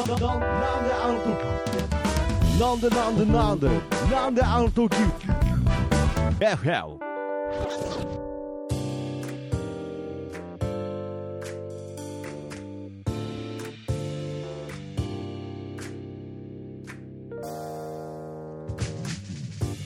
なんであの時なんでなんでなん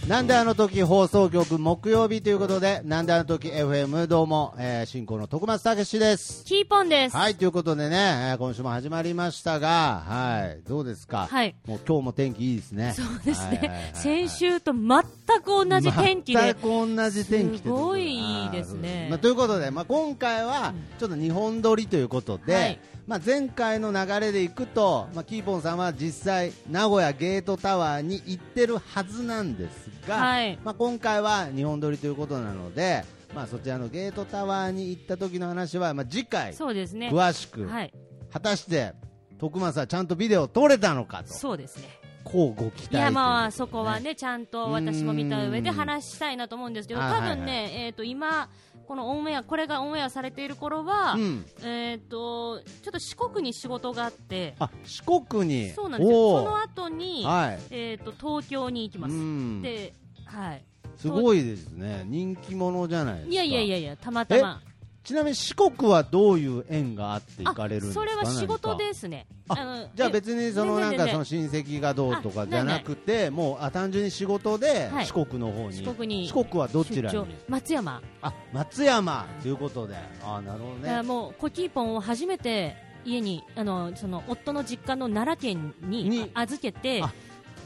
なんであの時放送局木曜日ということで、なんであの時 FM どうも、えー、進行の徳松武史です。キーポンです。はい、ということでね、えー今週も始まりましたが、はい、どうですか？はい。もう今日も天気いいですね。そうですね。先週と全く同じ天気で全く。同じ天気すごいいいですねまあ、ということで、まあ、今回はちょっと日本撮りということで、はいまあ、前回の流れでいくと、まあ、キーポンさんは実際名古屋ゲートタワーに行ってるはずなんですが、はいまあ、今回は日本撮りということなので、まあ、そちらのゲートタワーに行った時の話は、まあ、次回そうですね。詳しく、はい。果たして徳松はちゃんとビデオ撮れたのかとそうですね。こうご期待いや、まあ、そこはね、ちゃんと私も見た上で話したいなと思うんですけど、うん多分はいはいね、えっと、今、このオンエア、これがオンエアされている頃はう、ん、えっと、ちょっと四国に仕事があって、あ四国に？そうなんですよ。その後に、はいえっと、東京に行きます。うんで、はい。すごいですね人気者じゃないですかいやいやいやいや、たまたま。ちなみに四国はどういう縁があって行かれるんですか？それは仕事ですね。あのじゃあ別にそのなんかその親戚がどうとかじゃなくてもうあ単純に仕事ではい。四国の方に。四国に。四国はどちらに？松山、あ松山。ということで。あなるほどね。もうコキーポンを初めて家にあのその夫の実家の奈良県にに。預けてあ。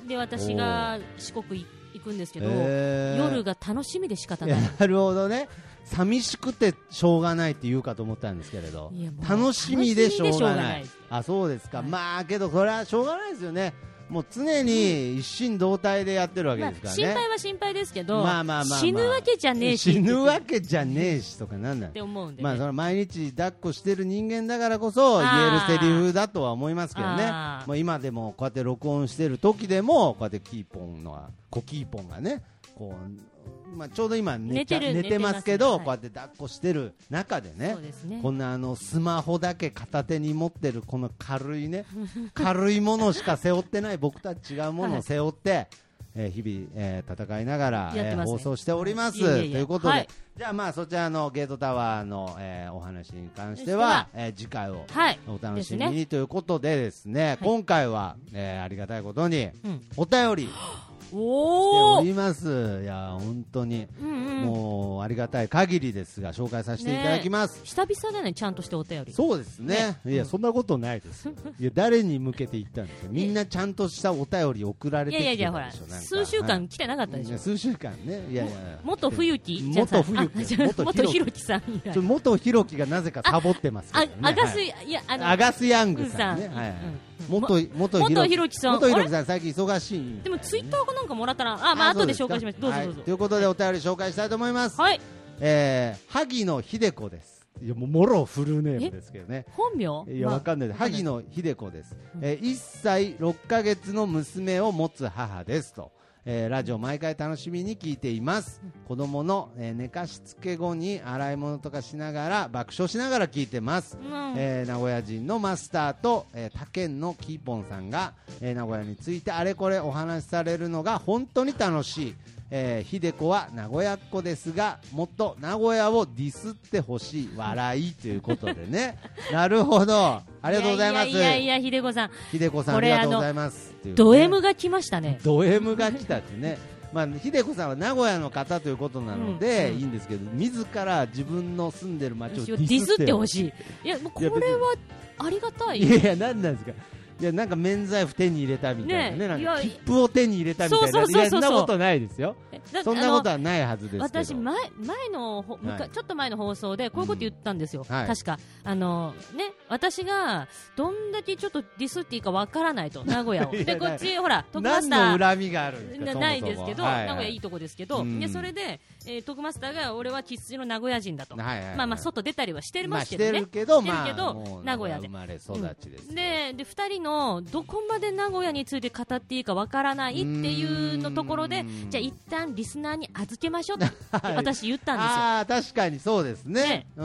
で私が四国行くんですけど、夜が楽しみで仕方ない。なるほどね寂しくてしょうがないって言うかと思ったんですけれど。楽しみでしょうがない。あそうですか、はい。まあけどそれはしょうがないですよね。もう常に一心同体でやってるわけまあですからね、心配は心配ですけど、まあまあまあまあ。死ぬわけじゃねえし。死ぬわけじゃねえしとかなんだ。って思うんで、ね。まあその毎日抱っこしてる人間だからこそ言えるセリフだとは思いますけどね。もう今でもこうやって録音してる時でもこうやってキーポンのコキーポンがねこう、まあ、ちょうど今寝ちゃ寝てる寝てますけどこうやって抱っこしてる中でねこんなあのスマホだけ片手に持ってるこの軽いね 軽いものしか背負ってない僕たち違うものを背負って、えー日々、えー戦いながら、ね。えー放送しております。いやいやいやということで、はい。じゃあまあそちらのゲートタワーの、えーお話に関してはえー次回をはい。お楽しみにということでですね、今回は、えーありがたいことに、うん。お便り おります。いや本当に、うんうん、もうありがたい限りですが紹介させていただきます。久々だね、ちゃんとしてお便り。そうですねいや、そんなことないです。いや、誰に向けて言ったんですよ。みんなちゃんとしたお便り送られいてきやいやいや、ほら、数週はい間来てなかったでしょ。数週間ね。いやいや。元冬木元冬木 元元ひろきさん元ひろきがなぜかサボってますけあどね。アガス、はいいや、あの、アガスヤングさんね。うんはいはいうん元元元ひろきさん元ひろきさん最近忙しいんでもツイッターかなんかもらったら、あ、まあ後で紹介します。どうぞどうぞはいと。いうことでお便り紹介したいと思います。はい。えー萩野秀子です。いやもろフルネームですけどね。本名？いや、まあわかんないです。萩野秀子です。えー、1歳6ヶ月の娘を持つ母ですと。えーラジオ毎回楽しみに聞いています。子供の、えー寝かしつけ後に洗い物とかしながら爆笑しながら聞いてます。うんえー名古屋人のマスターと、えー他県のキーポンさんが、えー名古屋についてあれこれお話しされるのが本当に楽しい。えー、秀子は名古屋っ子ですがもっと名古屋をディスってほしい笑いということでね。なるほど。ありがとうございます。いやいや秀子さん、秀子さんありがとうございますね。ド M が来ましたね。ド M が来たってね。まあ、秀子さんは名古屋の方ということなので、いいんですけど自ら自分の住んでる町をデディスってほいしい。いや、もうこれはありがたい。いやいや、なんなんですか。いや、なんか免罪符手に入れたみたいなね。ねなんか切符を手に入れたみたいな。そうそうそうそう。そんなことないですよ。そんなことはないはずです。私前前のほ、はい。ちょっと前の放送でこういうこと言ったんですよ、はい。確か。あのね私がどんだけちょっとディスっていいかわからないと 名古屋を。でこっちほら徳マ何スター。の恨みがあるんですかないですけど、はいはい。名古屋いいとこですけど、うん。でそれで、えー、徳マスターが俺は生粋の名古屋人だと、はいはいはい。まあまあ外出たりはしてますけどね、てるけど、してるまあ、けどもう名古屋で生まれ育ちです。でで2人のどこまで名古屋について語っていいかわからないっていうのところでうんじゃあ一旦リスナーに預けましょうってはい私言ったんですよ。ああ、確かにそうですね。ねうん。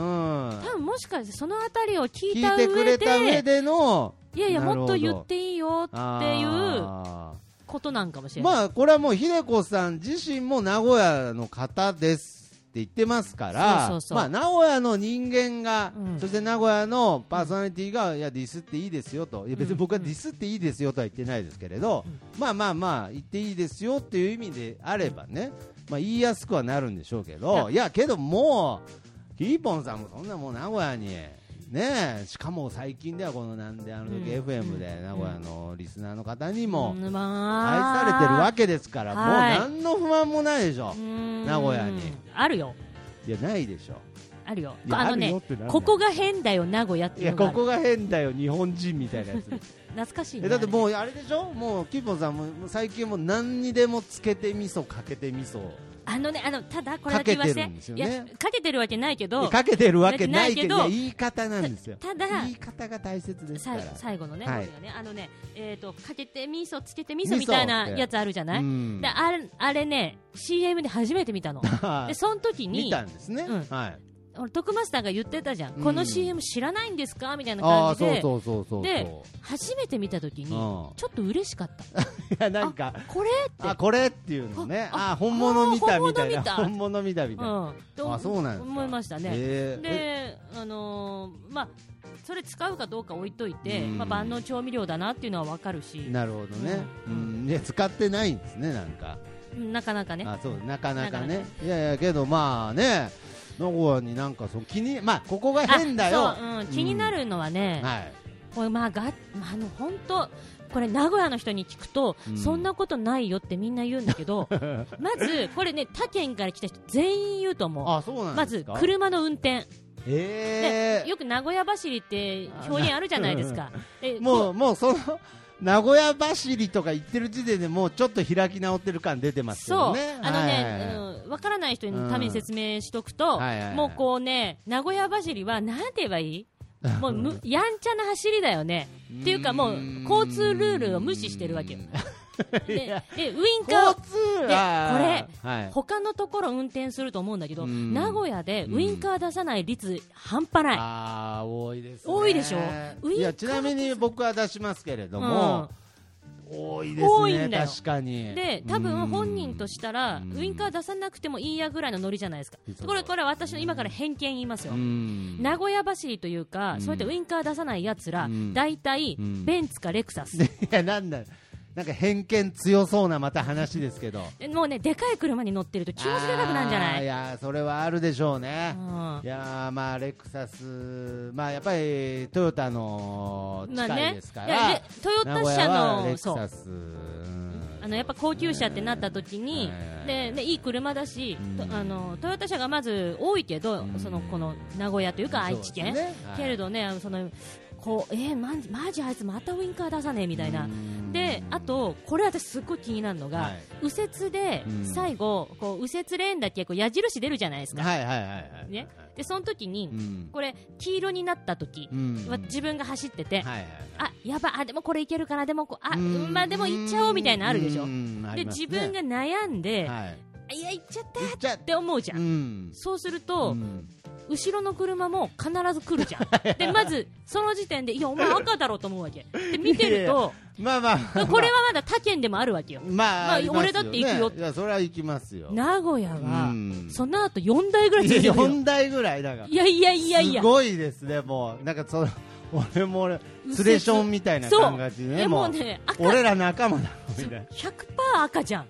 多分もしかしてそのあたりを聞い聞たいてく上れた上ででの、いやいや、もっと言っていいよっていうあことなんかもしーれない。まあこれはもう秀子さん自身も名古屋の方です言ってますからまあ名古屋の人間が、うん。そして名古屋のパーソナリティがいやディスっていいですよと。いや別に僕はディスっていいですよとは言ってないですけれど、まあまあまあ言っていいですよっていう意味であればね、まあ、言いやすくはなるんでしょうけどいやけどもうキーポンさんもそんなもう名古屋にねえしかも最近ではこのなんであの時うん。FM で名古屋のリスナーの方にもうん。愛まあされてるわけですから、はい。もう何の不満もないでしょう、ん。名古屋に。あるよ。いやないでしょ。あるよ。あのねここが変だよ、名古屋っていやここが変だよ日本人みたいなやつ。懐かしいね。えだってもうあれでしょ？もうキーポンさんも最近もう何にでもつけて味噌かけて味噌あのね、あの、ただこれだけ言わせ。て。いや、かけてるわけないけど、かけてるわけない。けど。言い方なんですよ。ただ言い方が大切ですかさら最後のね、あのね、えっ、と、かけて味噌、つけて味噌みたいなやつあるじゃない、うん。であれあれね、CM で初めて見たの。は いで、その時に見、たんですね、うん。はい俺徳マスターが言ってたじゃん、うん。この CM 知らないんですか？みたいな感じで、で初めて見た時に、ちうん。ょっと嬉しかった。いやなんかこれって。あこれっていうのね。ああ本物見たみたいな。あ本物見たみたいな、うん、とあそうなんですか。思いましたね。えー。えで、あのーまあ、それ使うかどうか置いといて、うん。まあ、万能調味料だなっていうのはわかるし、なるほどね、ううん。ん、いや使ってないんですねなんか。なかなかね。あそうなかなかなかねいやいやけどまあね名古屋になんかそう気にまあここがあ変だよ。そう、うん、気になるのはね、はい。これまあがあの本当これ名古屋の人に聞くと、うん。そんなことないよってみんな言うんだけど まずこれね他県から来た人全員言うと思う。あそうなんまずですか？車の運転。えでよく名古屋走りって表現あるじゃないですか。もうもうその名古屋走りとか言ってる時点でもうちょっと開き直ってる感出てますそう、よねあのね、はい。うん、分からない人のために説明しとくと、はいはいはい。もうこうね、名古屋走りは、なんて言えばいい？もうむやんちゃな走りだよね。っていうかもう交通ルールを無視してるわけよ。でウインカーでこれはい。他のところ運転すると思うんだけど、うん。名古屋でウインカー出さない率半端ない。ああ多いですね。多いでしょ。ウインカーいやちなみに僕は出しますけれども、多いですね多いんだよ。確かに。で多分本人としたらうん。ウインカー出さなくてもいいやぐらいのノリじゃないですか。これこれ私の今から偏見言いますよ。うん。名古屋走りというか、うん。そうやってウインカー出さないやつら、うん。大体、うん。ベンツかレクサス、いやなんだなんか偏見強そうなまた話ですけど。で もうね、でかい車に乗ってると気持ちでかくなんじゃない？いやそれはあるでしょうね、うん。いやーまあレクサスまあやっぱりトヨタの近いまあね。ですかいやら、でトヨ名タ車のそうクサス。う。ん。あのやっぱ高級車ってなった時に、はいででいい車だし、うん。とあのトヨタ車がまず多いけど、うん。そのこの名古屋というか愛知県、ねはい。けれどね、そのこうえー、マジマジあいつまたウインカー出さねえみたいな。であと、これ私すっごい気になるのが、はい。右折でうん。最後、こう右折レーンだけこう矢印出るじゃないですか、はいはいはいはいね、でその時に、うん。これ黄色になった時、うん。わ自分が走ってて、はいはいあやばあでもこれいけるかなでもこうあうん。まあでも行っちゃおうみたいなのあるでしょ。で自分が悩んで、はい。い、や行っちゃった行って思うじゃん。そうすると、うん後ろの車も必ず来るじゃん。でまずその時点でいやお前 赤だろうと思うわけ。で見てるとまあまあまあこれはまだ他県でもあるわけよ。まあ、まあ俺だって行くよねいやそれは行きますよ。名古屋は、うん。その後4台ぐらいついてるよ。4台ぐらいだから。いやいやいやいや。すごいですねもう。なんかその 俺も俺ツレションみたいな感じねえもううね赤。俺ら仲間だみたい100%赤じゃん。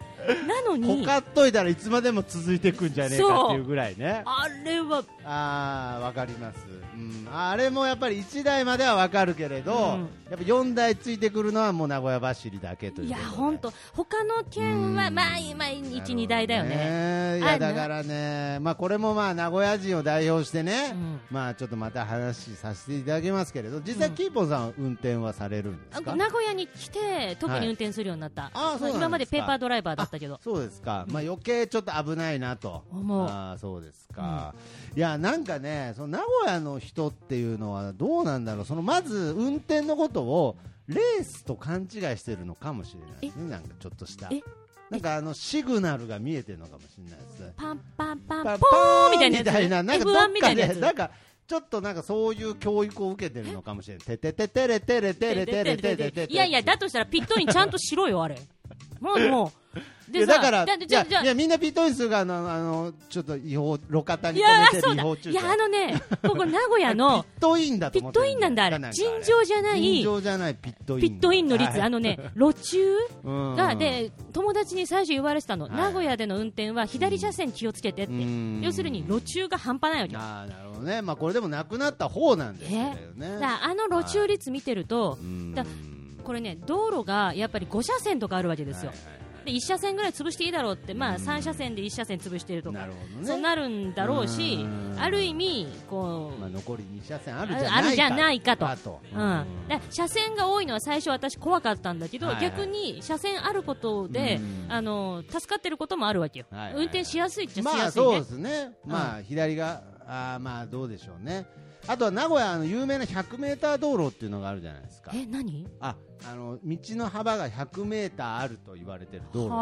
なのなに。ほかっといたらいつまでも続いていくんじゃねえかっていうぐらいね。あれはああわかります、うん、あれもやっぱり1台まではわかるけれど、うん。やっぱ4台ついてくるのはもう名古屋走りだけといういや本当他の県はうん。まあまあ12台だよね。ねいやだからね、まあ、これもまあ名古屋人を代表してね、うん。まあちょっとまた話させていただきますけれど実際、うん。キーポンさんは運転はされるんですか？あ名古屋に来て特に運転するようになった、あそうなんですか。今までペーパードライバーだったけど。そうですか、まあ、余計ちょっと危ないなと。思う。あーそうですか、いやなんかねその名古屋の人っていうのはどうなんだろうそのまず運転のことをレースと勘違いしてるのかもしれないですねなんかちょっとしたえ？なんかあのシグナルが見えてるのかもしれないですパンパンパンパンポーンみたいなみたいななんかどっ F1 みたかでなんかちょっとなんかそういう教育を受けてるのかもしれない。ててててれてれてれてれてれてれ。いやいや、だとしたらピットインちゃんとしろよ、あれ。もう、もう。いやだから、だいやじゃじゃいやみんなピットインするがあの、あの、ちょっと違法、路肩にいや止めてそうだ。いや、あのね、ここ名古屋のピットインだとピットインなんだ、あれ。か尋常じゃない、尋常じゃないピットイン。ピットインの率、あのね、路駐のが、で、友達に最初言われてたの。はい名古屋での運転は左車線気をつけてって。要するに、路駐が半端ないわけよ。ああ、なるほどね。まあこれでもなくなった方なんですけどね。だからあの路駐率見てると、うんだこれね、道路がやっぱり5車線とかあるわけですよ。はいはいはいで1車線ぐらい潰していいだろうって、まあ、うん。3車線で1車線潰してるとか。ね。そうなるんだろうしうん。ある意味こう、まあ残り2車線あるじゃないか。あるじゃないかと。と。うん、車線が多いのは最初私怖かったんだけど、はいはい逆に車線あることで、うん。あの助かってることもあるわけよ、はいはい運転しやすいっちゃしまあやすいね、そうですね。まあ左があーまあどうでしょうね。あとは名古屋の有名な100メーター道路っていうのがあるじゃないですか。え何？あ、あの道の幅が100メーターあると言われてる道路があ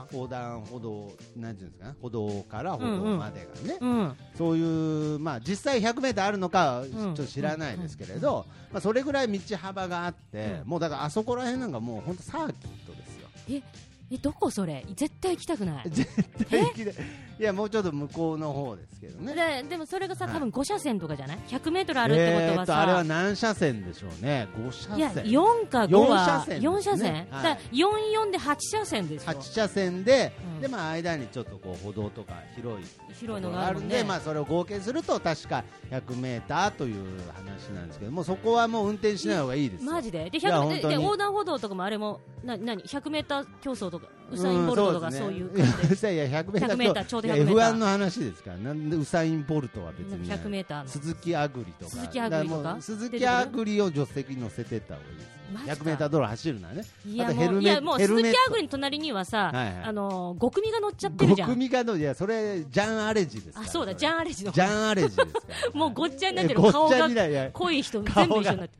はるんですよ。横断歩道なんていうんですかね。歩道から歩道までがね。うん。そういうまあ実際100メーターあるのかはちん。ょっと知らないですけれど、まあそれぐらい道幅があって、うん。もうだからあそこら辺なんかもう本当サーキットですよ。ええどこそれ？絶対行きたくない。絶対行きでいやもうちょっと向こうの方ですけどね。ででもそれがさはい。多分5車線とかじゃない？100メートルあるってことはえーとあれはさ、何車線でしょうね。5車線。いや4か5四は車線ですね。4車線、はい。だから44で8車線ですよ。8車線で、うん。でまあ間にちょっとこう歩道とか広い広いのがあるもんで、まあそれを合計すると確か100メーターという話なんですけど、もうそこはもう運転しない方がいいですよ。マジで。でいや100本当に。でで横断歩道とかもあれもな何？100メーター競争とかウサイン・ボルトとかそういう感じで。じで。いやいや100メーター100メーターちょうど100いやメーター。F1 の話ですから、なんでウサイン・ボルトは別に、100メーターの鈴木あぐりとか、鈴木あぐりとか？鈴木あぐりを助手席に乗せてった方がいいです。マジか。100メーター道路走るならね。いやもういやもう鈴木ヘルメット。あぐりの隣にはさ、はいはい。あのー、5組が乗っちゃってるじゃ5ん組がのいやそれジャン・アレジですあそうだジャン・アレジの。ジャン・アレジです もうごっちゃになってる。顔が濃い人全部一緒になってる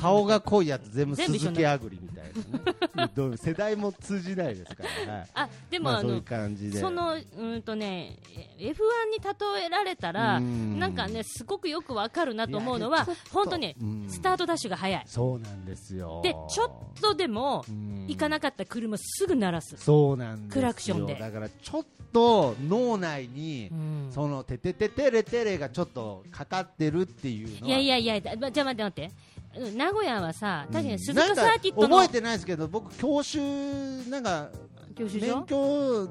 顔が濃いやつ全部鈴木あぐりみたいな。ねどう世代も通じないですから、はい、あでも、あのまあそういう感じで。そのうんとね F1 に例えられたらうん。なんかねすごくよくわかるなと思うのは本当ねうん。スタートダッシュが早い。そうなんですよ。でちょっとでもうん。行かなかった車すぐ鳴らす、そうなんですよ。クラクションで。だからちょっと脳内に、うん。そのててててれてれがちょっとかかってるっていうのは。いやいやいやだじゃあ待って待って。うん名古屋はさ確かに鈴鹿サーキットの覚えてないですけど僕教習なんか教習所？免許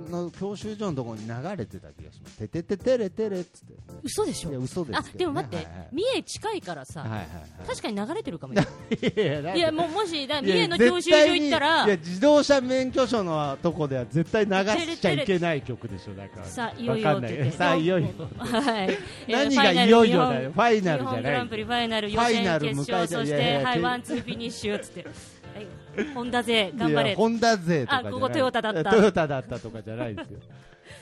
の教習所のところに流れてた気がします。ててててれてれっつって。嘘でしょ？いや嘘ですね。でも待って、はいはい三重近いからさ、はいはいはい。確かに流れてるかもしれないいやもうもし三重の教習所行ったらいや自動車免許証のとこでは絶対流しちゃいけない曲でしょだから。さあいよいよさあいよいよ。はい。何がいよいよだよ。フファイナルじゃ日本グランプないリファイナル予ファイナ選決勝そしてはいワンツーフィニッシュっつって。はいホンダ勢頑張れ。ホンダ勢とかあここトヨタだった。トヨタだったとかじゃないですよ。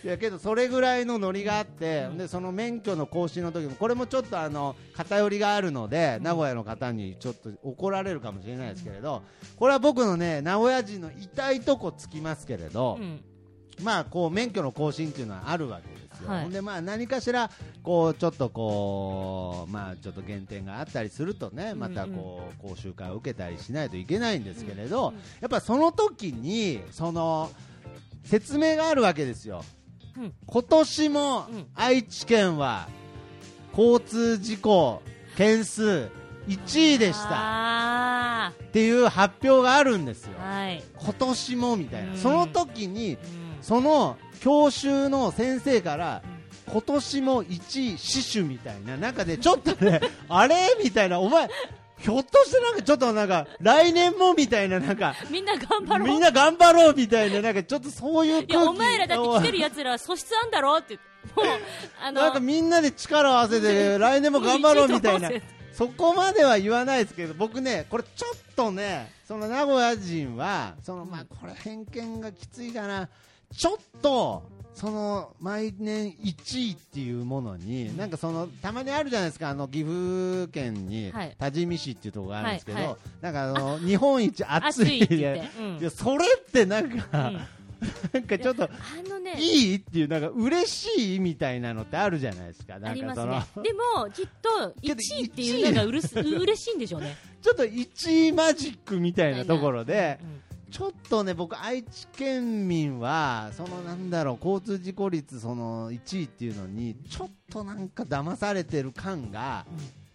いやけどそれぐらいのノリがあって、でその免許の更新の時もこれもちょっとあの偏りがあるので、名古屋の方にちょっと怒られるかもしれないですけれどこれは僕のね名古屋人の痛いとこつきますけれど、うん。まあこう免許の更新っていうのはあるわけですよ、はい。ほんでまあ何かしらこうちょっとこうまあちょっと減点があったりするとねまたこう講習会を受けたりしないといけないんですけれど、うんやっぱその時にその説明があるわけですよ、うん。今年もうん。愛知県は交通事故件数1位でした。あっていう発表があるんですよ。ーはい。今年もみたいな、うん。その時にうん。その教習の先生から今年も1位死守みたいな中でちょっとね あれみたいなお前ひょっとしてなんかちょっとなんか来年もみたいななんかみんな頑張ろう。みんな頑張ろうみたいななんかちょっとそういう空気。お前らだって来てるやつらは素質あんだろって。もうあのなんかみんなで力を合わせて 来年も頑張ろうみたいな。そこまでは言わないですけど僕ねこれちょっとねその名古屋人はそのまあこれ偏見がきついかなちょっとその毎年1位っていうものになんかそのたまにあるじゃないですかあの岐阜県にはい。多治見市っていうところがあるんですけど、はいはい。なんかあの日本一暑い暑いってうん。それってなんか、なんかちょっとあのねいいっていうなんか嬉しいみたいなのってあるじゃないですかなんかその、ね。でもきっとけど1位っていうのがうるす嬉しいんでしょうね、ちょっと1位マジックみたいなところでうんちょっとね僕愛知県民はそのなんだろう交通事故率その1位っていうのにちょっとなんか騙されてる感が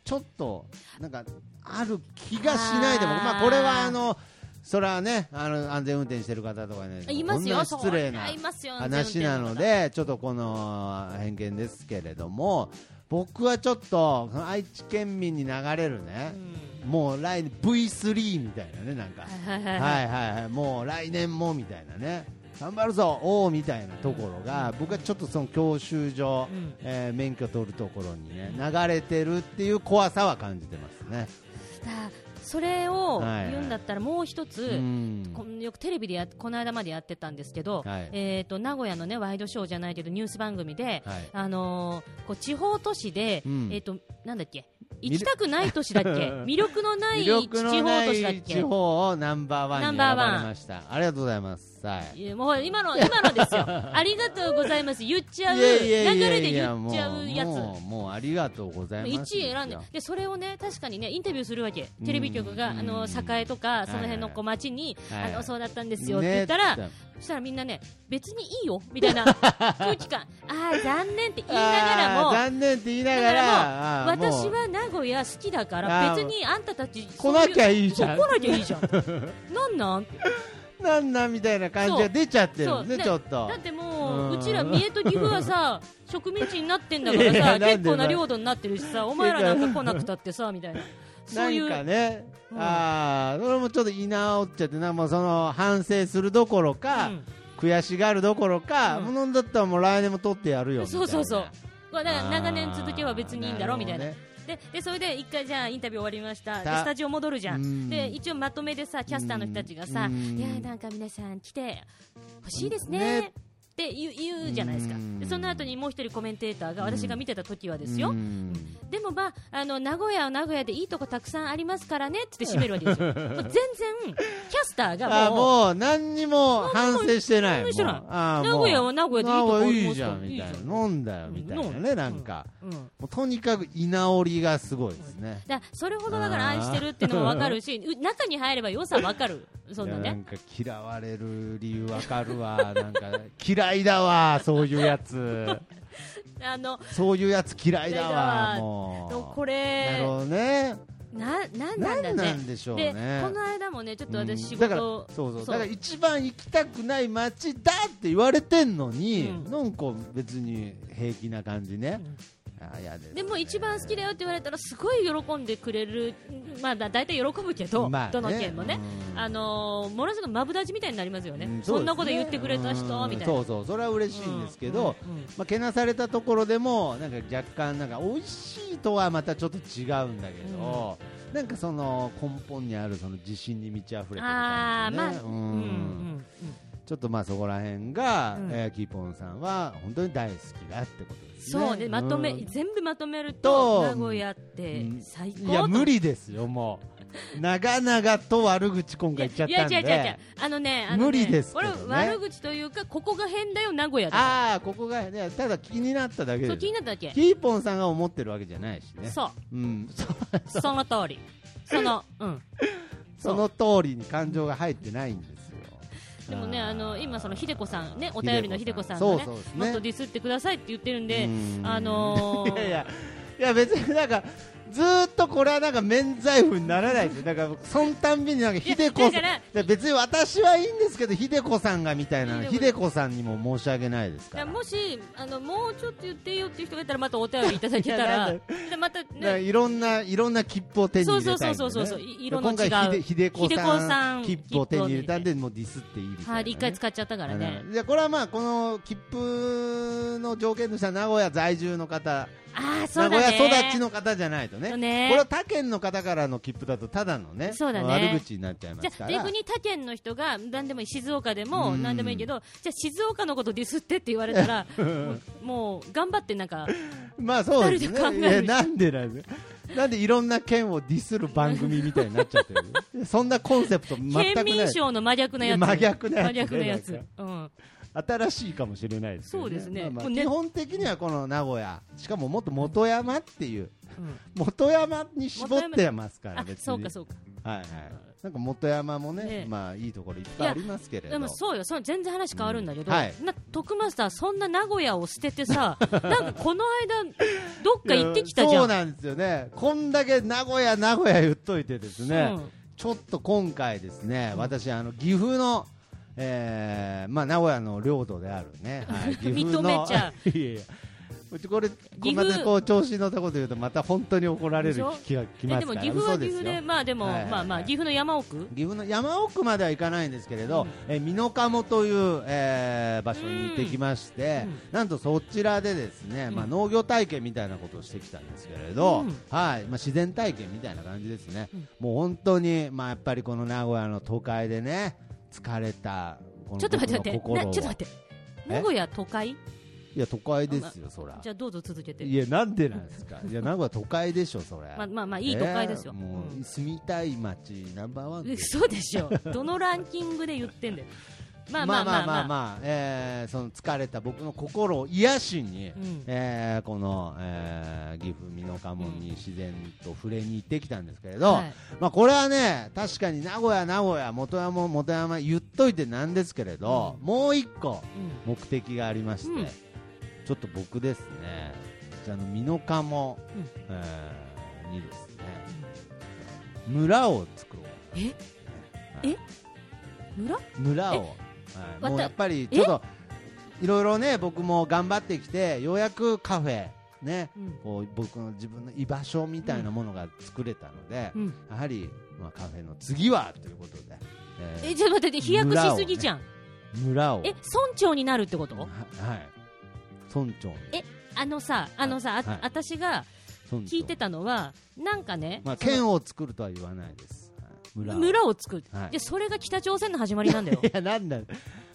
ちょっとなんかある気がしないでもまあこれはあのそれはねあの安全運転してる方とかねいますよ。こんな失礼な話なのでちょっとこの偏見ですけれども僕はちょっと愛知県民に流れるねうんもう来年 V3 みたいなねなんか。はいはいはいもう来年もみたいなね。頑張るぞおおみたいなところが僕はちょっとその教習所、うん。えー免許取るところにね流れてるっていう怖さは感じてますね。だそれをはい。言うんだったらもう一つ、よくテレビでやこの間までやってたんですけど、はい。えー、と名古屋の、ね、ワイドショーじゃないけどニュース番組で、はい。あのーこう地方都市で、うん。えー、となんだっけ？行きたくない都市だっけ？魅力のない魅地方都市だっけ？い地方をナンバーワンに選ばれました。ありがとうございます。はい。もう今の今のですよ。ありがとうございます。言っちゃう流れで言っちゃうやつ。もうもうありがとうございます1位選んででそれをね確かにねインタビューするわけ。テレビ局がうん。あの栄とかその辺のこう街にはいあのそうだったんですよって言ったらねそしたらみんなね別にいいよみたいな 空気感。ああ残念って言いながらも残念って言いながら私は名古屋好きだかあらー。別にあんたたち来なきゃいいじゃん。来なきゃいいじゃん。なんなん？なんなんみたいな感じが出ちゃってるねちょっと。だってもうん。ううちら三重と岐阜はさ植民地になってんだからさ結構な領土になってるしさお前らなんか来なくたってさみたいななんかね、うん。ああそれもちょっと居直っちゃってなもうその反省するどころか、うん。悔しがるどころか、うん。もうなんだったらもう来年も取ってやるよそうそうそう。だから長年続けば別にいいんだろうみたいな。ででそれで一回じゃあインタビュー終わりました。でたスタジオ戻るじゃうん。んで一応まとめでさキャスターの人たちがさうん。いやなんか皆さん来てほしいですね。ねって言う言うじゃないですか。うん。でその後にもう一人コメンテーターがうん。私が見てた時はでですよ。うん。でもまああの名古屋は名古屋でいいとこたくさんありますからねって締めるわけですよ。全然キャスターあがもう何にも反省してない名古屋は名古屋でいいとこいいじゃゃんみたいなん。飲んだよみたいなねなんか、うん。もうとにかく居直りがすごいですね。だそれほどだから愛してるっていうのも分かるしう中に入れば良さ分かる。そんないねやなんか嫌われる理由わかるわ。なんか嫌いだわそういうやつ。あのそういうやつ嫌いだわわ。もう。こなるれほどね。ななんなんだ何なねんでしょうでねこの間もねちょっと私仕うんそうそう。だから一番行きたくない街だって言われてんのに、うん。なんか別に平気な感じね、でも一番好きだよって言われたらすごい喜んでくれるまあだ大体喜ぶけど、まあね。どの県もね、うん。あのーものすごくマブダチみたいになりますよね、うんそんなこと言ってくれた人うんみたいな。そうそう。それは嬉しいんですけど、まあ、けなされたところでもなんか若干なんか美味しいとはまたちょっと違うんだけど、なんかその根本にあるその自信に満ち溢れてるあーまあ感じね、うんうんうんちょっとまあそこら辺が、うん。えーキーポンさんは本当に大好きだってことですね。そうねまとめ、うん全部まとめるとと名古屋ってうん。最高いや無理理ですよもう。長々と悪口今回言っちゃったんで。いや違う違う違うあのねあのね無理ですけどね。これ悪口というかここが変だよ名古屋ああここがねただ気になっただけそう気になっただけ。キーポンさんが思ってるわけじゃないしね。そう。うん、そその通り。そのうん。その通りに感情が入ってないんですよでもね、あの今、そのひでこさんね、お便りのひでこさんがねそうそうですね。もっとディスってくださいって言ってるんで、うん。あのー いやいや。いや別になんかずーっとこれはなんか免罪符にならないですよだからそのたんびになんかひでこさん。別に私はいいんですけどひでこさんがみたいな。ひでこひでこさんにも申し訳ないですから。もしあのもうちょっと言ってよっていう人がいたらまたお便りいただけたらまたね。いろんないろんな切符を手に入れたいんで、ね、そうそうそうそうい色の違う今回ひでひでこひでこさん切符を手に入れたんでもうディスっていいみたいな、ね、はい一回使っちゃったからね。じこれはまあこの切符の条件としては名古屋在住の方、ああそう名だね。古屋育ちの方じゃないとね。ね。これは他県の方からの切符だとただのねそうだね。悪口になっちゃいますから。あ逆に他県の人が何でもいい静岡でもうん。何でもいいけどじゃあ静岡のことディスってって言われたら もう頑張ってなんか まあそうですね。なんでなんで？すなんでいろんな県をディスる番組みたいになっちゃってるそんなコンセプト全くない。県民賞の真逆なやつ。真逆なやつ真逆なやつ。うん新しいかもしれないですけどそうですね。まあまあ基本的にはこの名古屋。しかももっと元山っていう。うん。元山に絞ってますからあ別に。そうかそうか。はいはい。なんか元山もねね。まあいいところいっぱいありますけれど。でもそうよ。その全然話変わるんだけど、うんはい。な徳マスターそんな名古屋を捨ててさ なんかこの間どっか行ってきたじゃん。そうなんですよね。こんだけ名古屋名古屋言っといてですね、うん。ちょっと今回ですね、私あの岐阜の、えーまあ名古屋の領土であるね、はい、岐阜の認めちゃ いやいや。うちこれまたこう調子に乗ったこと言うとまた本当に怒られる気がきえますから。でも岐阜は岐阜でまあでも、まあまあ岐阜の山奥？岐阜の山奥までは行かないんですけれど、うん。えー美濃加茂という、えー場所に行ってきまして、うん。なんとそちらでですね、まあ、うん農業体験みたいなことをしてきたんですけれど、うん。はい。まあ、自然体験みたいな感じですね、うん。もう本当に、まあ、やっぱりこの名古屋の都会でね疲れたこのちょっと待って待ってちょっと待って。え？名古屋都会？いや都会ですよ、そら。じゃあどうぞ続けて。いやなんでなんですか？いや名古屋都会でしょそれ まあまあまあいい都会ですよ、えー？もう住みたい街ナンバーワンです。嘘でしょ。どのランキングで言ってんだよまあまあまあまあ、まあまあ、えーその疲れた僕の心を癒しに、うん。えーこの、えー岐阜美濃加茂に自然と触れに行ってきたんですけれど、はい。まあ、これはね確かに名古屋、名古屋元山、元山言っといてなんですけれど、うん。もう一個うん。目的がありまして、うん。ちょっと僕ですねじゃあの美濃加茂、うん。えーにですね村を作ろう。かなええ？村？村を、もうやっぱりちょっといろいろね僕も頑張ってきてようやくカフェねうん。こう僕の自分の居場所みたいなものが作れたので、うん。やはり、まあ、カフェの次はということで、えーえちょっと待って飛躍しすぎじゃん、村をえ村長になるってことははい村長あのさあのさあ、はい私が聞いてたのはなんかね、まあ、県を。作るとは言わないです、はい村を。村を作る、はい。でそれが北朝鮮の始まりなんだよ。いやなんだ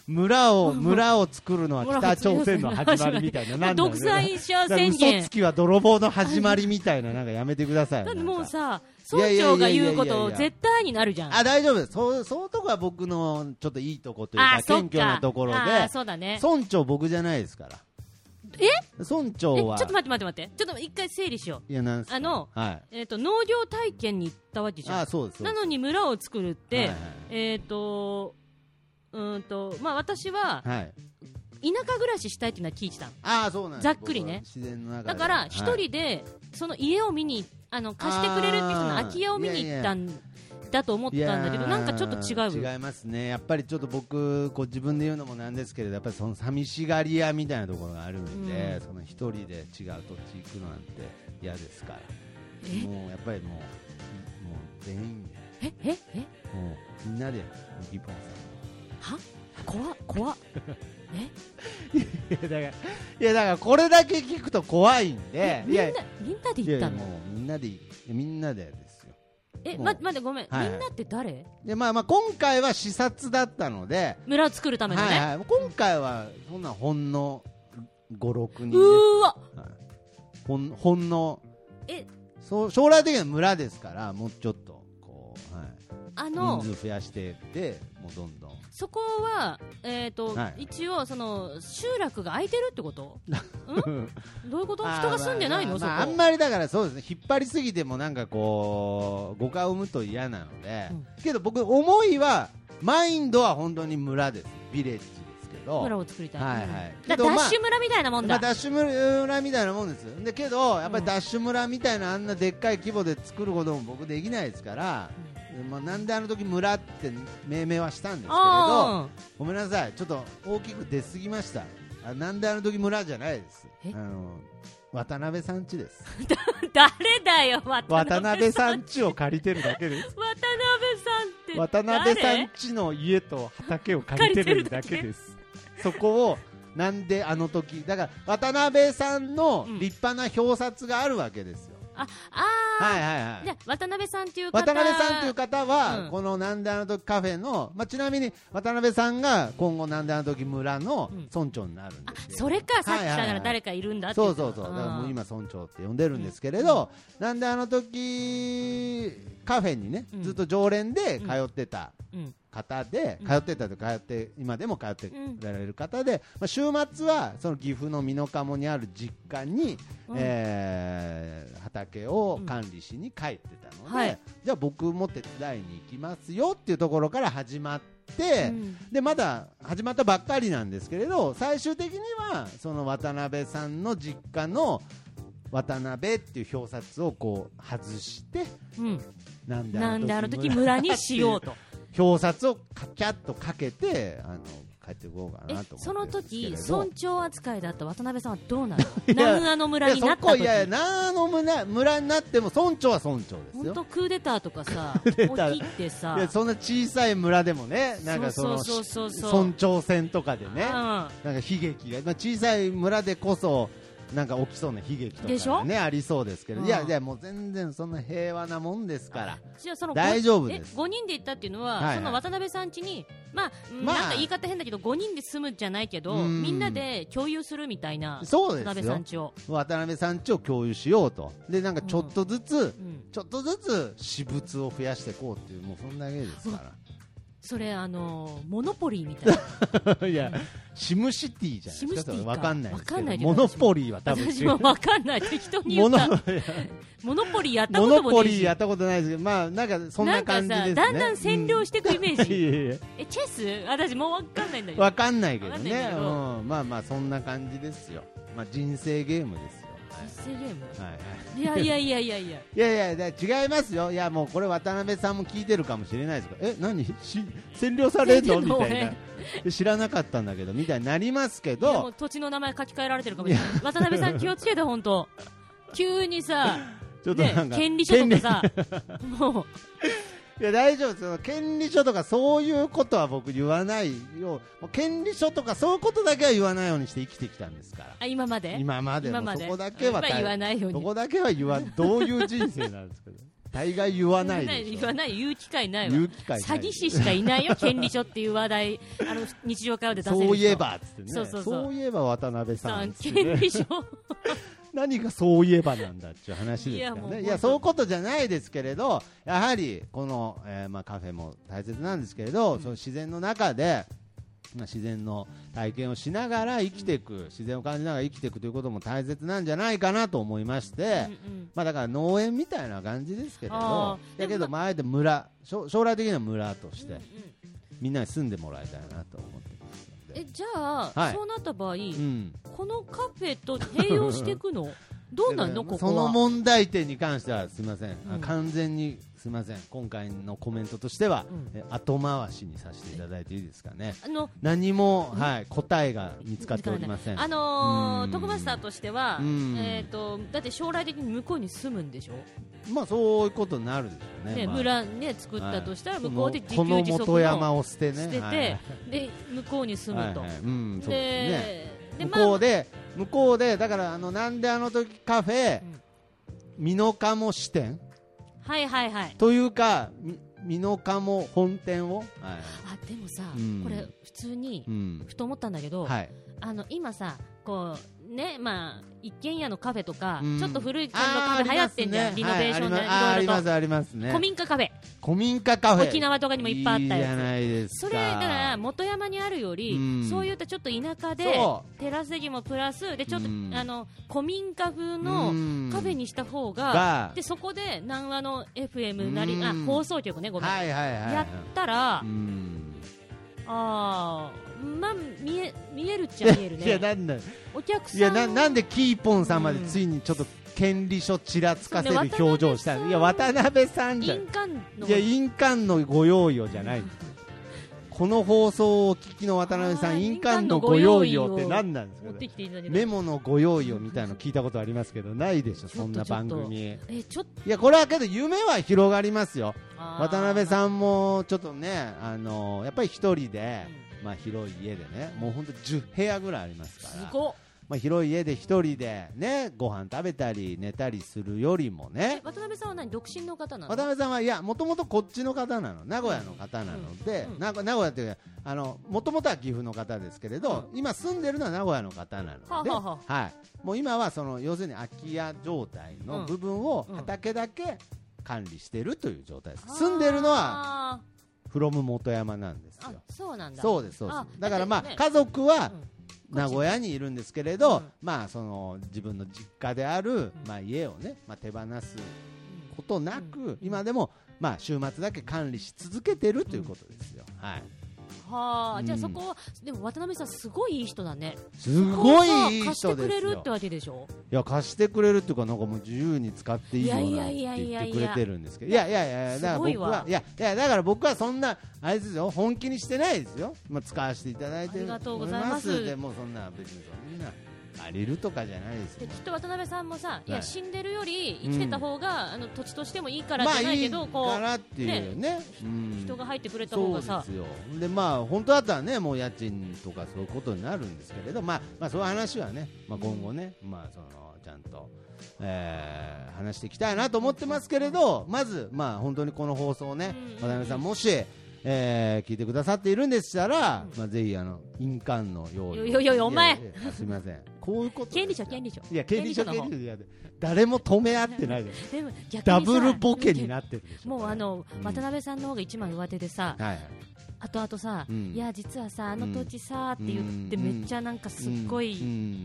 村を 村を作るのは北朝鮮の始まりみたいなな独裁者宣嘘言つきは泥棒の始まりみたいななんかやめてくださいだってもうさ村長が言うこと絶対になるじゃん。あ大丈夫です。そうそうとこは僕のちょっといいとこというか謙虚なかところであそうだね。村長僕じゃないですからえ？村長は。ょっと待って待って待って。ちょっと一回整理しよう。いやなんあのはい。えっ、と農業体験に行ったわけじゃん。あそうですなのに村を作るって、はいはいえっ、とうーんとまあ私ははい。田舎暮らししたいっていうのは聞いてたの。ああそうなんざっくりね。だからはい一人でその家を見にあの貸してくれるっていう人の空き家を見に行ったんだと思ったんだけどなんかちょっと違う。よ違いますね。やっぱりちょっと僕こう自分で言うのもなんですけれどやっぱりその寂しがり屋みたいなところがあるんで、うん。その一人で違う土地行くのなんて嫌ですから。え？もうやっぱりもうもう全員え？え？え？でもうみんなでギポンは？怖っ怖っ。さんいやだからいやだからこれだけ聞くと怖いんでみんみんなでい行ったの？みんなでみんなでですよえま待ってごめん、はいはい。みんなって誰？でまあまあ今回は視察だったので。村を作るためのね、はいはい、今回はそんなほんの56人でうーわ。ほんほんの。え。そう将来的には村ですからもうちょっとあの人数増やしていってもうどんどん。そこは、えーとはい。一応その集落が空いてるってこと？どういうこと？人が住んでないの、まあまあまあんまりだからそうですね引っ張りすぎてもなんかこ。う誤解を生むと嫌なので、うんけど僕思いはマインドは本当に村ですビレッジど。村を作りたい、はいはい。だダッシュ村みたいなもんだ、まあ、ダッシュ村みたいなもんです。よでけどやっぱりダッシュ村みたいなあんなでっかい規模で作ることも僕できないですから、まあ、なんであの時村って命名はしたんですけれどあごめんなさい。ちょっと大きく出過ぎました。あなんであの時村じゃないです。え？あの渡辺さん家です。ー誰だよ渡渡辺さ渡ん家を借りてるだけです。辺さんって。渡辺さん誰家の家と畑を借りてるだけですそこをなんであの時だから渡辺さんの立派な表札があるわけですよ、あああはいはいはいで渡辺さんっていう方。渡辺さんという方は、うん。このなんであの時カフェの、まあ、ちなみに渡辺さんが今後なんであの時村のうん。村長になるんあですよ、それかさっきはいはい。はいから誰かいるんだってそうそうそう。だからもう今村長って呼んでるんですけれど、なんであの時カフェにね、うん。ずっと常連で通ってたうん方で、うん。通ってたと通って今でも通ってられる方で、まあ、週末はその岐阜の美濃加茂にある実家に、うん。えー畑を管理しに帰ってたので、はい。じゃあ僕も手伝いに行きますよっていうところから始まって、うん。でまだ始まったばっかりなんですけれど最終的にはその渡辺さんの実家の渡辺っていう表札をこう外してうん。なんであの時村にしようと表札をカチャッとかけてあの帰っていこうかえなとその時村長扱いだった渡辺さんはどうなる いやの南アの村になった時。いやそこいや長野村村になっても村長は村長ですよ。本当クーデターとかさ起きてさ。そんな小さい村でもねなんかその村長選とかでねうん。なんか悲劇が、まあ、小さい村でこそなんか起きそうな悲劇とでしょ？かねありそうですけど、うん。いやいやもう全然そんな平和なもんですから。じゃあその大丈夫です。え5人で行ったっていうのは、はいはい。その渡辺さん家に、まあ、うんまあ。なんか言い方変だけど5人で住むじゃないけどうん。みんなで共有するみたいなそうです渡辺さんよ家を、渡辺さんちを共有しようと。でなんかちょっとずつ、うん、ちょっとずつ私物を増やしていこうっていうもうそんだけですかそれあのーモノポリーみたいな。ら いやシムシティじゃないですか。わかんないですけど。モノポリーは多分。私も分かんない。適当に言った モノポリーやったモこともねえし。ノポリーやったことないですけどまあなんかそんな感じですね。なんかさだんだん占領していくイメージ。うん。えチェス？私もう分かんないんだけど。わかんないけどね。うん、まあまあそんな感じですよ、まあ、人生ゲームですよ、い。やいやいやいやいや。いやいやだ違いますよ。いやもうこれ渡辺さんも聞いてるかもしれないですけどえ何？し占領されんの？みたいな。で知らなかったんだけどみたいになりますけど。う土地の名前書き換えられてるかもしれない。渡辺さん気をつけて本当。急にさねちょっとなんか、権利書とかさもういや大丈夫です。よ権利書とかそういうことは僕言わないよもう権利書とかそういうことだけは言わないようにして生きてきたんですから。あ今まで？今まで。そこだけは言わないように。そこだけは言わどういう人生なんですか？大概言わない言わない言う機会ないわ。言う機会詐欺師しかいないよ権利書っていう話題。あの日常会話で出せる人。そういえばっつってね。そうそうそう。いえば渡辺ささんんっつって。権ね利書何がそういえばなんだっていう話ですからね。いやそういうことじゃないですけれどやはりこの、えーまあ、カフェも大切なんですけれど、その自然の中で、まあ、自然の体験をしながら生きていく、自然を感じながら生きていくということも大切なんじゃないかなと思いまして、うんうん。まあ、だから農園みたいな感じですけれあどーだけどでも前で村将将来的には村としてうんうん。みんなに住んでもらいたいなと思ってえじゃあ、はい。そうなった場合、うん。このカフェと併用していくの？どうなんのここは？その問題点に関してはすみません、あうん。完全にすみません。今回のコメントとしては、うん。え後回しにさせていただいていいですかね。あの何も、はい、答えが見つかっておりません。あのーうん。トクマスターとしては、うん。えー、とだって将来的に向こうに住むんでしょ、まあそういうことになるでしょうね。ねまあ。村ね作ったとしたらはい。向こうで自給自足を捨てね。捨てて、はい。で向こうに住むと、はいはい。うん、ですね。向こうで、向こうでだからあのなんであの時カフェうん。美濃加茂支店？はいはいはい。というかみ美濃加茂本店を、はい。あでもさ、うん。これ普通にうん。ふと思ったんだけど、はい、あの今さこうねまあ一軒家のカフェとか、うん。ちょっと古い感じのカフェ流行ってんじゃん、リノベーションでいあります。ありますね。古民家カフェ。古民家カフェ。沖縄とかにもいっぱいあったやつ。それだから元山にあるより、うん。そういったちょっと田舎でそテラス席もプラスでちょっと、うん。あの古民家風うのうん。カフェにした方が、がでそこで南和の FM なり、うん。あ放送局ねごめん、やったら、うん。ああまあ見え見えるっちゃ見える いやねなんだお客さん。いやななんでキーポンさんまでうん。ついにちょっと権利書ちらつかせる表情をした渡辺さんいや渡辺さんじゃ印鑑の。いや印鑑のご用意をじゃない。この放送をお聞きの渡辺さん印鑑のご用意をって何なんですかメモのご用意をみたいの聞いたことありますけどないでしょ？そんな番組。いえちょっと。やこれはけど夢は広がりますよ。渡辺さんもちょっとねあのやっぱり一人でまあ広い家でねもう本当10部屋ぐらいありますから。まあ、広い家で一人でねご飯食べたり寝たりするよりもね。え渡辺さんは何？独身の方なの？渡辺さんはいやもともとこっちの方なの。名古屋の方なので、うんうん名古名古屋っていうかあのもともとは岐阜の方ですけれど、今住んでるのは名古屋の方なので、はあはあはい、もう今はその要するに空き家状態の部分をうん畑だけ管理してるという状態です、住んでるのははフロム元山なんですあよそうなんだ。そうですそうあです。だからまあ家族はうん。名古屋にいるんですけれど、うん。まあその自分の実家である、まあ、家をね、まあ、手放すことなく、うん。今でも、まあ、週末だけ管理し続けてるということですよ、はい、はあ、じゃあうんそこはでも渡辺さんすごいいい人だね。すごいいい貸してくれるってわけでしょ？いや貸してくれるっていうかなんかもう自由に使っていいよなんて言ってくれてるんですけど。いやいやいやだから僕はいやいやだから僕はそんなあれですよ。本気にしてないですよ、まあ、使わせていただいてありがとうございます。でもそんな別にそんな借りるとかじゃないですよできっと渡辺さんもさ、い、やはい死んでるより生きてた方が、あの土地としてもいいからまあじゃないけど、いいこからっていうね。うんう人が入ってくれた方がさ。ですよ。でまあ本当だったらねもう家賃とかそういうことになるんですけれどまあまあそういう話はね、まあ、今後ね、まあそのちゃんと、えー話していきたいなと思ってますけれどまずまあ本当にこの放送をねうん。渡辺さんもし、えー聞いてくださっているんでしたら、まあぜひあの印鑑の用意をいやいやいやお前。すみません。こういうこと権利書権利書。いや権利書権利書誰も止め合ってないです。でもダブルボケになってるもうあの、うん。渡辺さんの方が一枚上手でさ、はいはい。後々さ、うん。いや実はさあの土地さって言ってうんめっちゃなんかすっごい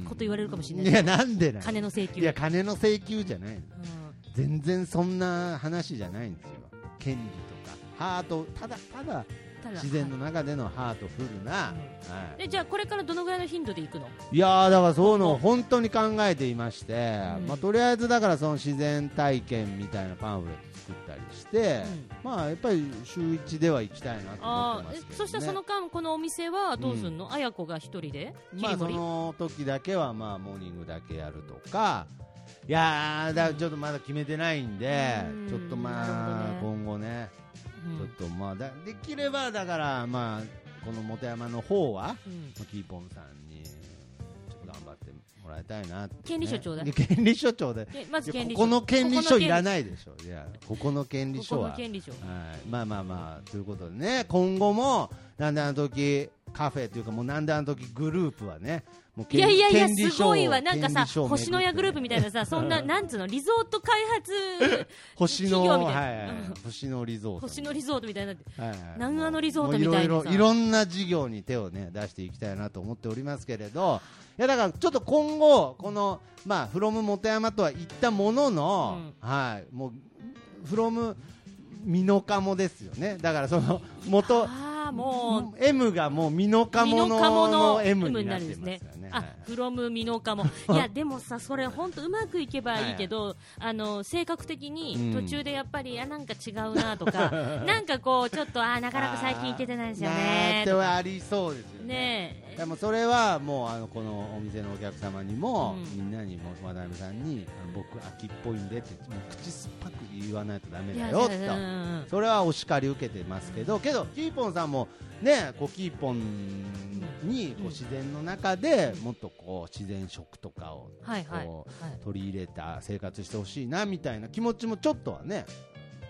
こと言われるかもしれない、いやなんでなん金の請求。いや金の請求じゃないうん。全然そんな話じゃないんですよ。権利と。かハートただただ自然の中でのハートフルな、はでじゃあこれからどのぐらいの頻度で行くの？い、いやーだからそういうのを本当に考えていまして、うん。まあ、とりあえずだからその自然体験みたいなパンフレット作ったりして、まあやっぱり週一では行きたいなと思ってますけど、ね、そしたらその間このお店はどうすんの、綾子が一人で？切まあその時だけはまあモーニングだけやるとかいやーだちょっとまだ決めてないんでうん。ちょっとまあ今後ね。うん。ちょっとまあだできればだからまあこの本山の方はうん。キーポンさんに頑張ってもらいたいなね、権利書ちょうだ。いや権利書ちょうだいでまずここの権利。書いらいないでしょ。いやここの権利書は。の権利書はい、まあまあまあということでね。今後もなんであの時カフェというかもうなんであの時グループはねいやいやいやすごいわ。なんかさ星のやグループみたいなさ そんななんつうのリゾート開発 星の企業みたいな。はいはいうん。星のリゾート。星のリゾートみたいな南アのリゾートみたいにさ。もうろいろいろんな事業に手をね出していきたいなと思っておりますけれど。いやだからちょっと今後このまあフロム本山とは言ったものの、はいもうフロム美濃加茂ですよね。だからその元もう M がもう美濃加茂ミノカモのの M になってになるんですね。ね。あ、フロムミノカモ。いや、でもさ、それ本当うまくいけばいいけど、あの、性格的にうん。途中でやっぱり、あ、なんか違うなとか、なんかこう、ちょっと、あ、なかなか最近行けてないんですよなねって。はありそうですよね。でもそれはもうあのこのお店のお客様にも、うん。みんなにも渡辺さんに僕秋っぽいんでってもう口酸っぱく言わないとダメいやだよとそれはお叱り受けてますけどけどキーポンさんもねこうキーポンにこう自然の中でもっとこう自然食とかを。こうはい。取り入れた生活してほしいなみたいな気持ちもちょっとはね。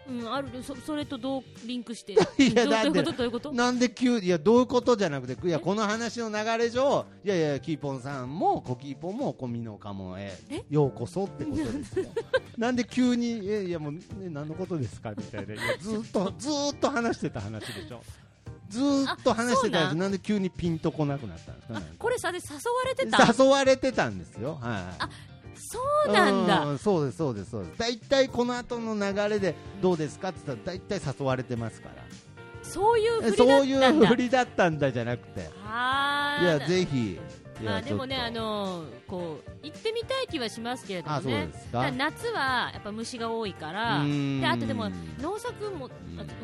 うん、ある。そそれとどうリンクして？いやどういうこと？どういうこと？なんで急？いやどういうことじゃなくていやこの話の流れ上いやいやキーポンさんもコキーポンもコミノカモへえ？ようこそってことですよ。なんで急にえいやもう、ね、何のことですか？みたいな。いやずーっとずーっと話してた話でしょずーっと話してたやあそうなん。つなんで急にピンとこなくなったんですか？これさで誘われてた？誘われてたんですよ。はいあそうなんだ。うんそうですそうですそうです。大体この後の流れでどうですかって言ったら大体誘われてますから。そういう振りだそういったんだ。う振りだったんだじゃなくて。いやぜひ。いやまあでもねあのこう行ってみたい気はしますけれどもね。夏はやっぱ虫が多いから。であとでも農作も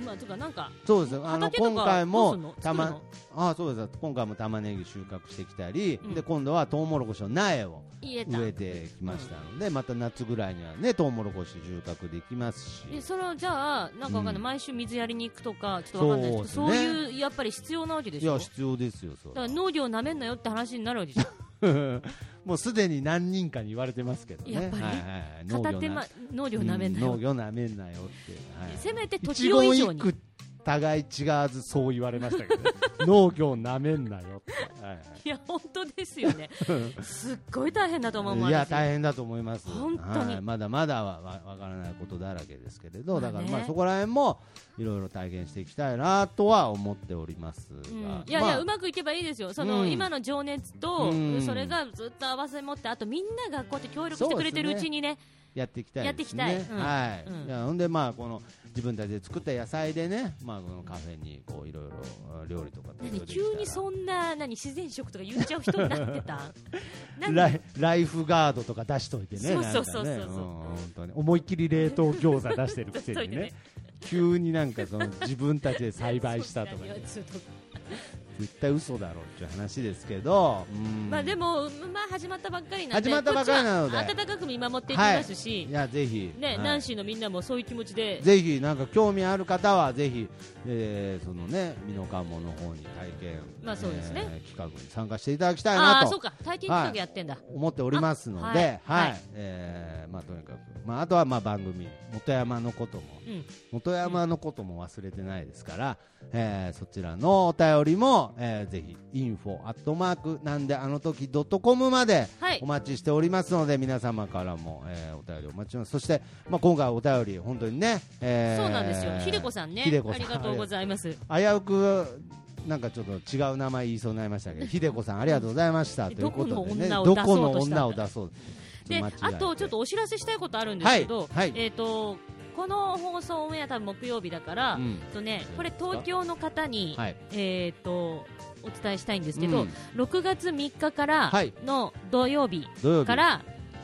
まあとかなんかそうですよ。あの今回もたまあそうです今回も玉ねぎ収穫してきたり、うん。で今度はトウモロコシの苗を植えてきましたので、また夏ぐらいにはねトウモロコシ収穫できますし。でそのじゃあなんかわかんない、うん。毎週水やりに行くとかちょっとわかんないですけどそうね。いうやっぱり必要なわけでしょいや必要ですよだから農業なめんなよって話になるわけじゃん もうすでに何人かに言われてますけどね。やっぱりはいはいはい。片手間農業なめんなよ。う農業なめんなよって。はい。せめて一時を以上に。言一句互い違わずそう言われましたけど、ね、農業なめんなよ。って。はいはい。いや本当ですよね。すっごい大変だと思ういや私。大変だと思います。本当に。はい。まだまだわわわからないことだらけですけれど、まあね。だからまあそこら辺もいろいろ体験していきたいなとは思っておりますが、うん。いやいや、まあうまくいけばいいですよ、その、うん。今の情熱と、うん。それがずっと合わせ持って、あとみんながこうやって協力してくれてるうちにね、やっていきたいですね。はい。うん。いやほんでまあこの自分たちで作った野菜でね、まあこのカフェにこういろいろあ料理とか急にそんな何自然食とか言っちゃう人になってた？なんでライライフガードとか出しといてね、そうそうそうそう。本当に思いっきり冷凍餃子出してるくせにね。急になんかその自分たちで栽培したとか、絶対嘘だろっていう話ですけど、うん。まあでも、まあ始まったばっかりなんで、始まったばっかりなので。こっちは温かく見守っていきますし、い。やぜひ、ね、はい。ナンシーのみんなもそういう気持ちで、ぜひなんか興味ある方はぜひ、えーそのね美濃加茂の方に体験、まあそうですね。えー企画に参加していただきたいあなと。あーそうか、体験企画やってんだ、思っておりますので、あはい、はえーまあとにかく、まああとはまあ番組元山のこともうん、元山のことも忘れてないですから、えーそちらのお便りも、えーぜひ info アットマークなんであの時ドットコムまではい。お待ちしておりますので皆様からも、えーお便りお待ちしてますそして、まあ、今回お便り本当にね、えーそうなんですよ、ひでこさんね、ありがとうございます。危うくなんかちょっと違う名前言いそうになりましたけど、ひでこさんありがとうございましたということでね、どこのの女を出そうであとちょっとお知らせしたいことあるんですけど、はい。はい。えっ、とこの放送オンエア多分木曜日だから、うん。とねこれ東京の方に、はい。えっ、とお伝えしたいんですけど、うん。6月3日からはい。の土曜日。から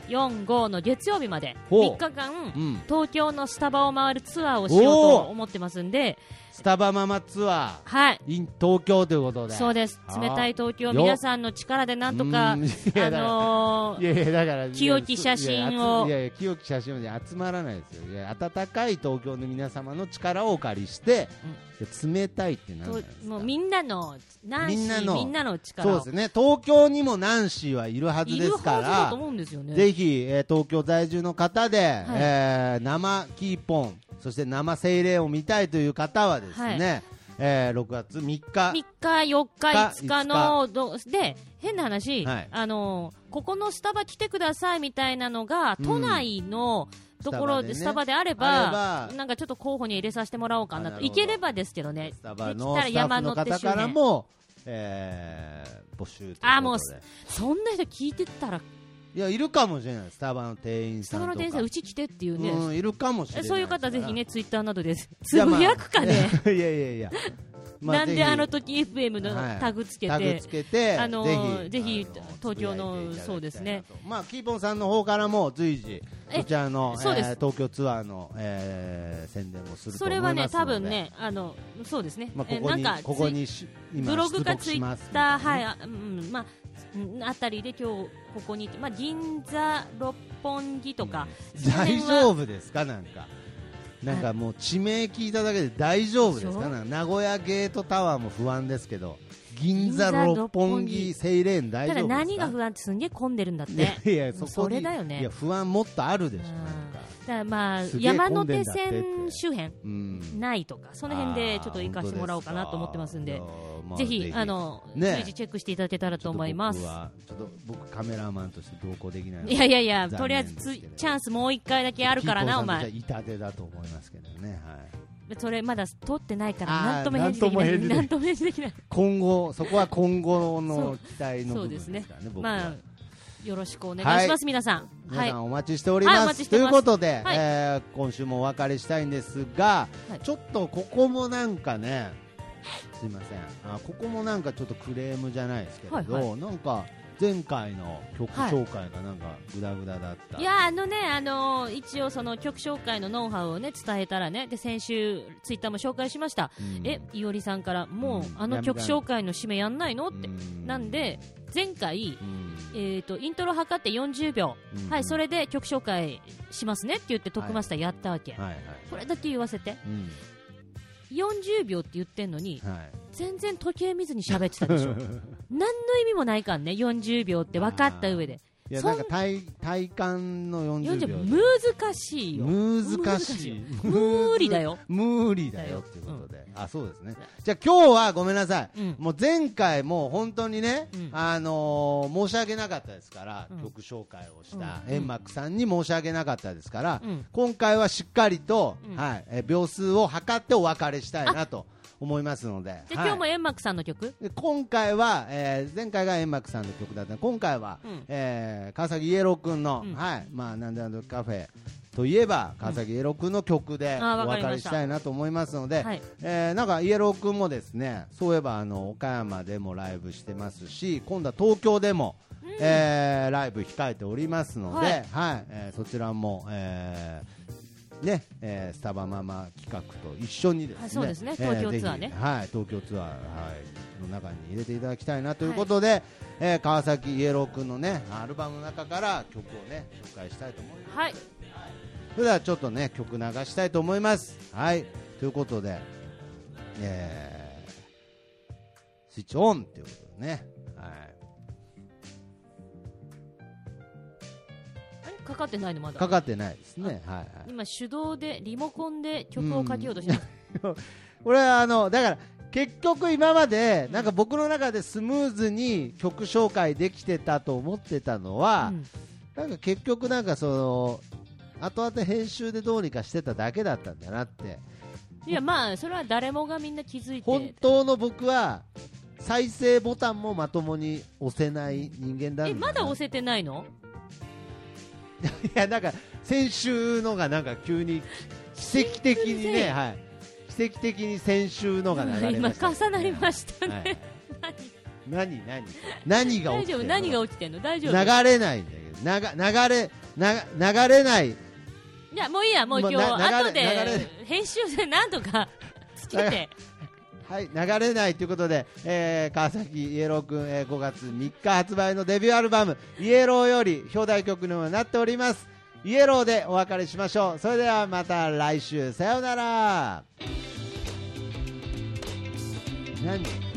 4、5の月曜日までほう。3日間うん、東京のスタバを回るツアーをしようと思ってますんで、スタバママツアはい。ー in 東京ということで。そうです。冷たい東京よ。皆さんの力でなんとか、あのーいやいやだから清き写真を。いやいや清き写真で集まらないですよ。いや温かい東京の皆様の力をお借りして、いや冷たいって何なんですか？ともうみんなのナンシーみんなの。みんなの力を。そうですね。東京にもナンシーはいるはずですから。ぜひ、えー東京在住の方で、はい。えー生キーポンそして生精霊を見たいという方はですね、えー6月3日。3日、4日、5日の5どで変な話、はい。あのここのスタバ来てくださいみたいなのが、うん。都内のところで、ススタバであれあばればなんかちょっと候補に入れさせてもらおうかなと、行ければですけどね、スタバのスタッフの方からも、えー募集ということで。あもうそんな人聞いてたら、いやいるかもしれない。スタバの店員スさんとか。タバの店員さん、うち来てっていうね、うん、いるかもしれないそういう方、ぜひね、ツイッターなどでいつぶやくかね、いやいや いや、まなんであのぜ時 FM のはい。タグつけて、ひタグつけて、あのぜーひぜひ東京のそうですね。まあキーポンさんの方からも随時えこちらの、そうです。えー東京ツアーの、えー宣伝をするとそ思いますので。れはね、多分ね、あのそうですね、まあ、ここにえなんかここにブログか出ツイッター、はい、あうん、まあ、うんあたりで今日ここに、まあ、銀座、六本木とか、大丈夫ですか？なんか。なんかもう地名聞いただけで大丈夫ですか？名古屋ゲートタワーも不安ですけど。銀座六本木セイレーン大丈夫ですか？何が不安ってすんげえ混んでるんだって。いやそれだよね。いや不安もっとあるでしょ。うんだまあ山手線周辺うんないとか、その辺でちょっと行かせてもらおうかなと思ってますんで、ぜひ、あの、ね。随時チェックしていただけたらと思います。ちょっ。と僕カメラマンとして同行できないいやいやいや、とりあえずつチャンスもう一回だけあるからな、お前。痛手だと思いますけどね。はい。それまだ取ってないから、あーなんとも返事できない。なんとも返事できない。今後そこは今後の期待の部分ですすからね。僕は。まあ、よろしくお願いします、皆さん。はい皆さ。んお待ちしております、ということで、はい。えー今週もお別れしたいんですが、はい。ちょっとここもなんかねすいません。あここもなんかちょっとクレームじゃないですけれど、はいはなんか前回の曲はい紹介がなんかグダグダだった、いやあのね、あのー一応その曲紹介のノウハウをね伝えたらね、で先週ツイッターも紹介しました。うん。え、いおりさんからもう、うん。あの。曲紹介の締めやんないの？って。うん。なんで前回うん。えっ、とイントロ測って40秒、うん。はいそれで曲紹介しますねって言ってトップマスターやったわけ。はいはい。これだけ言わせて。うん。40秒って言ってんのにはい。全然時計見ずに喋ってたでしょ。何の意味もないかんね。40秒って分かった上でいやなんか体体感の40 40秒秒。難しいよ。難しい。無理だよ。無理だよっていうことで、あそうですね。じゃあ。今日はごめんなさい、うん。もう前回もう本当にね、うん。あのー申し訳なかったですから、うん。曲紹介をしたうん。円幕さんに申し訳なかったですから、うん。今回はしっかりと、うん。はい、え秒数を測ってお別れしたいなと思いますので。はいじゃあ今日も円幕さんの曲？で今回は、えー前回が円幕さんの曲だった今回は、うん。えー川崎イエロー君の、うん。はい。まあ、なんでなんでカフェといえば川崎イエロー君の曲でお別れしたいなと思いますので、はい。えーなんかイエロー君もですねそういえばあの岡山でもライブしてますし今度は東京でも、えーライブ控えておりますので、ははいい。えーそちらも、えーねえースタバママ企画と一緒にですね、はいそうですね。えー東京ツアーね。ぜひはい、東京ツアー、はい、の中に入れていただきたいなということで、えー川崎イエロー君のねアルバムの中から曲をね紹介したいと思います。はい。それではちょっとね曲流したいと思います。はい。ということで、えー、スイッチオンということでね、はい、かかってないのまだ。かかってないですね。はいはい。今手動でリモコンで曲をかけようとしてます、これはあのだから結局今までなんか僕の中でスムーズに曲紹介できてたと思ってたのは、うん。なんか結局なんかその後々編集でどうにかしてただけだったんだなって。いやまあそれは誰もがみんな気づい本て当の僕は再生ボタンもまともに押せない人間だえまだ押せてないの？いやなんか先週のがなんか急に奇跡的にねはい。奇跡的に先週のが流れ今ました、重なりましたね、はい。何？何？何が大丈夫起きてるの？何が起きてんの？大丈夫流れないんだけど。流流れな流れない。いやもういいやもう今日、後で編集でなんとかつけて はい流れないということで、えー川崎イエロー君、えー5月3日発売のデビューアルバム「イエロー」より表題曲にもなっております。イエローでお別れしましょう。それではまた来週。さようなら。何？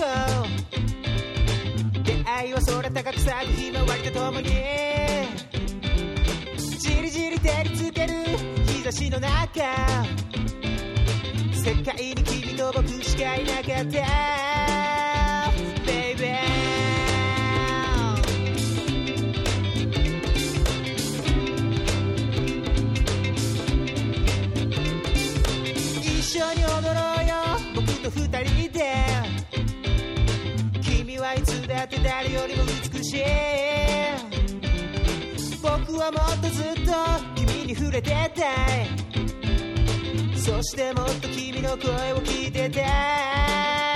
出会いは空高く咲くひまわりとともにじりじり照りつける日差しの中。世界に君と僕しかいなかった誰よりも美しい。僕はもっとずっと君に触れてたいそしてもっと君の声を聞いてたい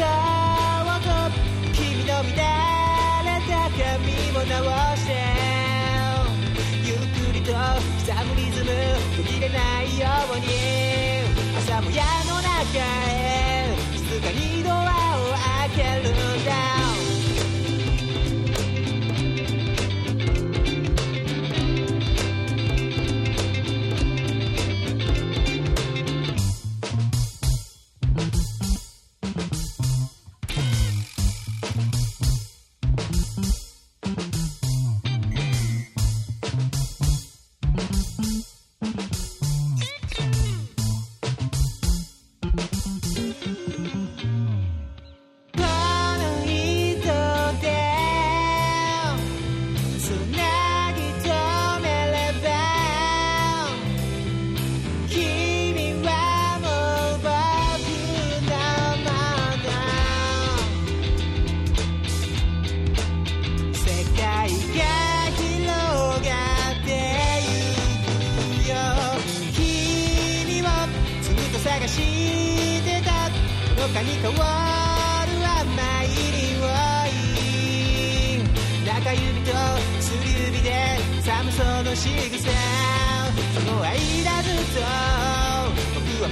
君の乱れた髪も直してゆっくりと刻むリズム途切れない。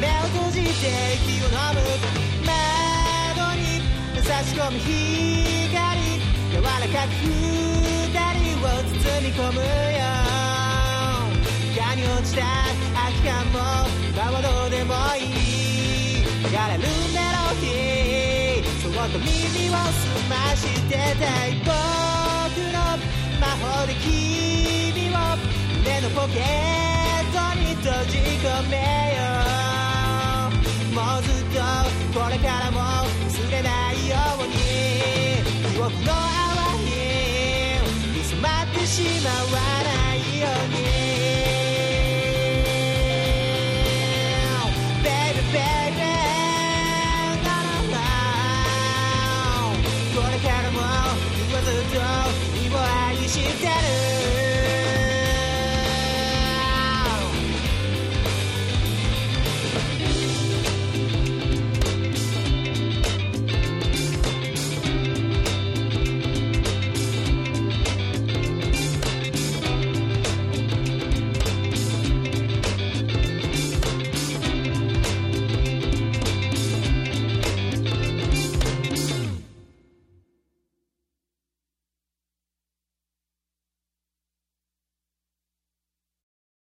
目を閉じて息を飲む窓に差し込む光柔らかく二人を包み込むよ床に落ちた空き缶も今はどうでもいい流れるメロディーそっと耳を澄ましてたい僕の魔法で君を胸のポケットに閉じ込めよう。これからも忘れないように。記憶の泡に染まってしまわ